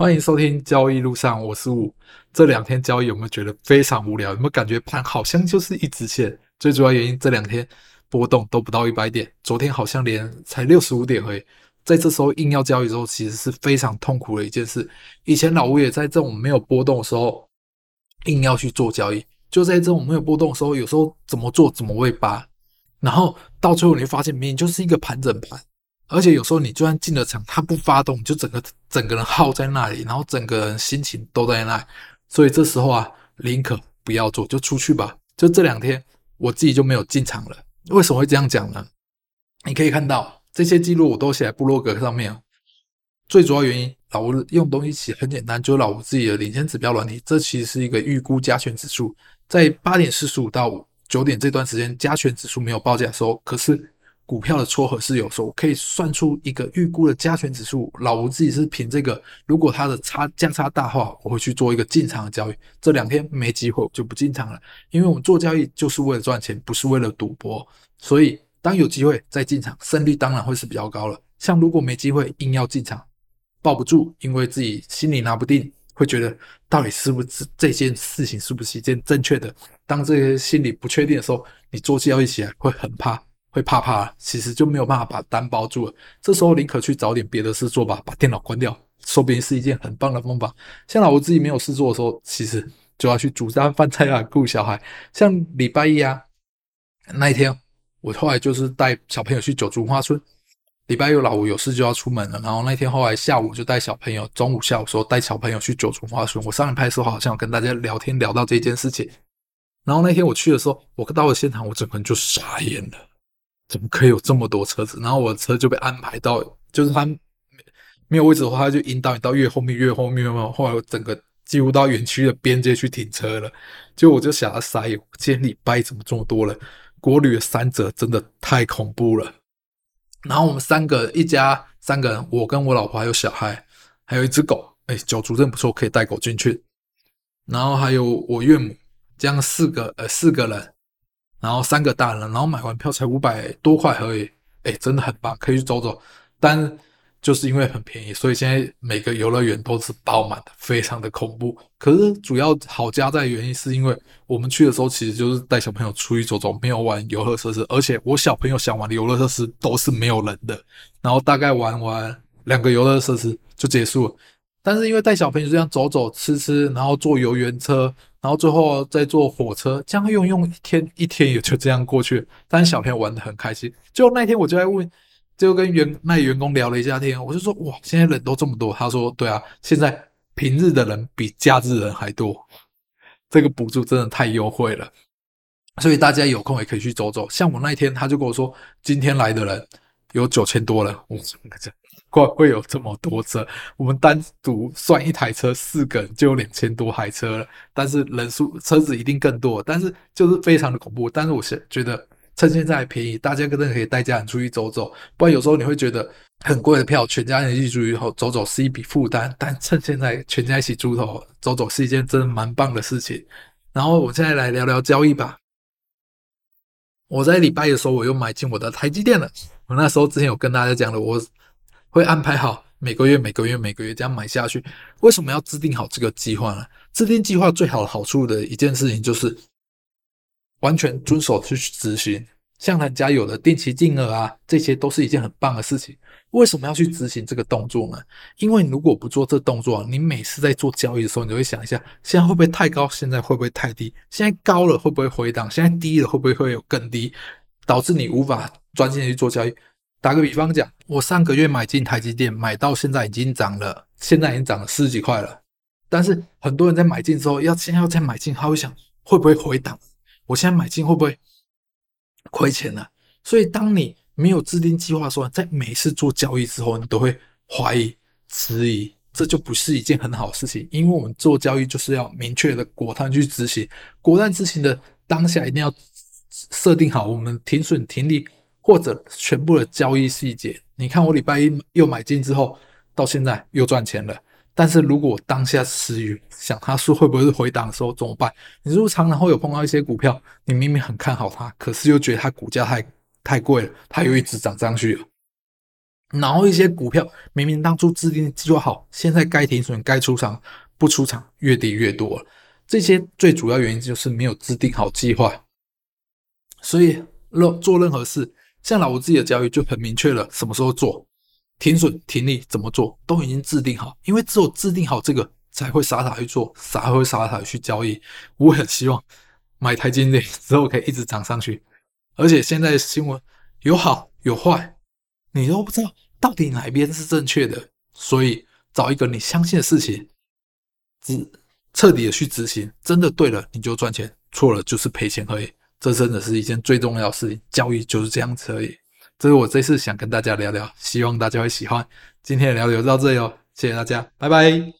欢迎收听交易路上，我是五。这两天交易有没有觉得非常无聊？有没有感觉盘好像就是一直线？最主要原因这两天波动都不到一百点，昨天好像连才六十五点而已。在这时候硬要交易的时候，其实是非常痛苦的一件事。以前老吴也在这种没有波动的时候硬要去做交易，就在这种没有波动的时候，有时候怎么做怎么会扒，然后到最后你会发现，明明就是一个盘整盘。而且有时候你就算进了场，它不发动，就整个整个人耗在那里，然后整个人心情都在那。所以这时候啊，宁可不要做，就出去吧。就这两天，我自己就没有进场了。为什么会这样讲呢？你可以看到这些记录我都写在部落格上面。最主要原因，老吴用东西其实很简单，就是老吴自己的领先指标软体。这其实是一个预估加权指数，在八点四十五到九点这段时间，加权指数没有报价的时候，可是。股票的撮合是有时候可以算出一个预估的加权指数。老吴自己是凭这个，如果它的差价差大话，我会去做一个进场的交易。这两天没机会，我就不进场了，因为我们做交易就是为了赚钱，不是为了赌博。所以当有机会再进场，胜率当然会是比较高了。像如果没机会硬要进场，抱不住，因为自己心里拿不定，会觉得到底是不是这件事情是不是一件正确的？当这些心理不确定的时候，你做交易起来会很怕。会怕怕，其实就没有办法把单包住了。这时候宁可去找点别的事做吧，把电脑关掉，说不定是一件很棒的方法。像老吴自己没有事做的时候，其实就要去煮饭、饭菜啊，顾小孩。像礼拜一啊，那一天我后来就是带小朋友去九族花村。礼拜六老吴有事就要出门了，然后那天后来下午就带小朋友，中午下午时候带小朋友去九族文化村。我上一拍的时候好像有跟大家聊天聊到这件事情，然后那天我去的时候，我到了现场，我整个人就傻眼了。怎么可以有这么多车子？然后我的车就被安排到，就是他没有位置的话，他就引导你到越后面、越后面嘛。后来我整个几乎到园区的边界去停车了，就我就想要塞，今天礼拜怎么这么多人？国旅的三折真的太恐怖了。然后我们三个一家三个人，我跟我老婆还有小孩，还有一只狗。哎，九族真不错，可以带狗进去。然后还有我岳母，这样四个呃四个人。然后三个大人，然后买完票才五百多块而已，哎，真的很棒，可以去走走。但就是因为很便宜，所以现在每个游乐园都是爆满的，非常的恐怖。可是主要好加在原因是因为我们去的时候其实就是带小朋友出去走走，没有玩游乐设施，而且我小朋友想玩的游乐设施都是没有人的，然后大概玩完两个游乐设施就结束了。但是因为带小朋友这样走走吃吃，然后坐游园车。然后最后再坐火车，这样用用一天一天也就这样过去。但是小朋友玩的很开心。就那天我就在问，就跟员那员工聊了一下天，我就说哇，现在人都这么多。他说对啊，现在平日的人比假日人还多，这个补助真的太优惠了。所以大家有空也可以去走走。像我那一天，他就跟我说，今天来的人有九千多人。我说这。会会有这么多车？我们单独算一台车，四个人就有两千多台车了。但是人数车子一定更多，但是就是非常的恐怖。但是我是觉得趁现在还便宜，大家真的可以带家人出去走走。不然有时候你会觉得很贵的票，全家人一起出去以后走走是一笔负担。但趁现在全家一起出头走走是一件真的蛮棒的事情。然后我现在来聊聊交易吧。我在礼拜的时候我又买进我的台积电了。我那时候之前有跟大家讲了，我。会安排好每个月、每个月、每个月这样买下去。为什么要制定好这个计划呢？制定计划最好的好处的一件事情就是完全遵守去执行。像人家有的定期定额啊，这些都是一件很棒的事情。为什么要去执行这个动作呢？因为如果不做这动作，你每次在做交易的时候，你就会想一下：现在会不会太高？现在会不会太低？现在高了会不会回档？现在低了会不会会有更低？导致你无法专心去做交易。打个比方讲，我上个月买进台积电，买到现在已经涨了，现在已经涨了十几块了。但是很多人在买进之后，要现在要再买进，他会想会不会回档？我现在买进会不会亏钱呢？所以当你没有制定计划的时候，在每次做交易之后，你都会怀疑、迟疑，这就不是一件很好的事情。因为我们做交易就是要明确的果断去执行，果断执行的当下一定要设定好我们停损停利。或者全部的交易细节，你看我礼拜一又买进之后，到现在又赚钱了。但是如果当下失语，想它说会不会是回档的时候怎么办？你是不是常常会有碰到一些股票，你明明很看好它，可是又觉得它股价太太贵了，它又一直涨上去了。然后一些股票明明当初制定计划好，现在该停损、该出场不出场，越跌越多了。这些最主要原因就是没有制定好计划。所以，任做任何事，像老吴自己的交易就很明确了，什么时候做，停损、停利怎么做，都已经制定好。因为只有制定好这个，才会傻傻去做，才会傻傻去交易。我很希望买台积电之后可以一直涨上去，而且现在新闻有好有坏。你都不知道到底哪边是正确的，所以找一个你相信的事情，只彻底的去执行，真的对了你就赚钱，错了就是赔钱而已。这真的是一件最重要的事情，教育就是这样子而已。这是我这次想跟大家聊聊，希望大家会喜欢。今天的聊聊就到这里哦，谢谢大家，拜拜。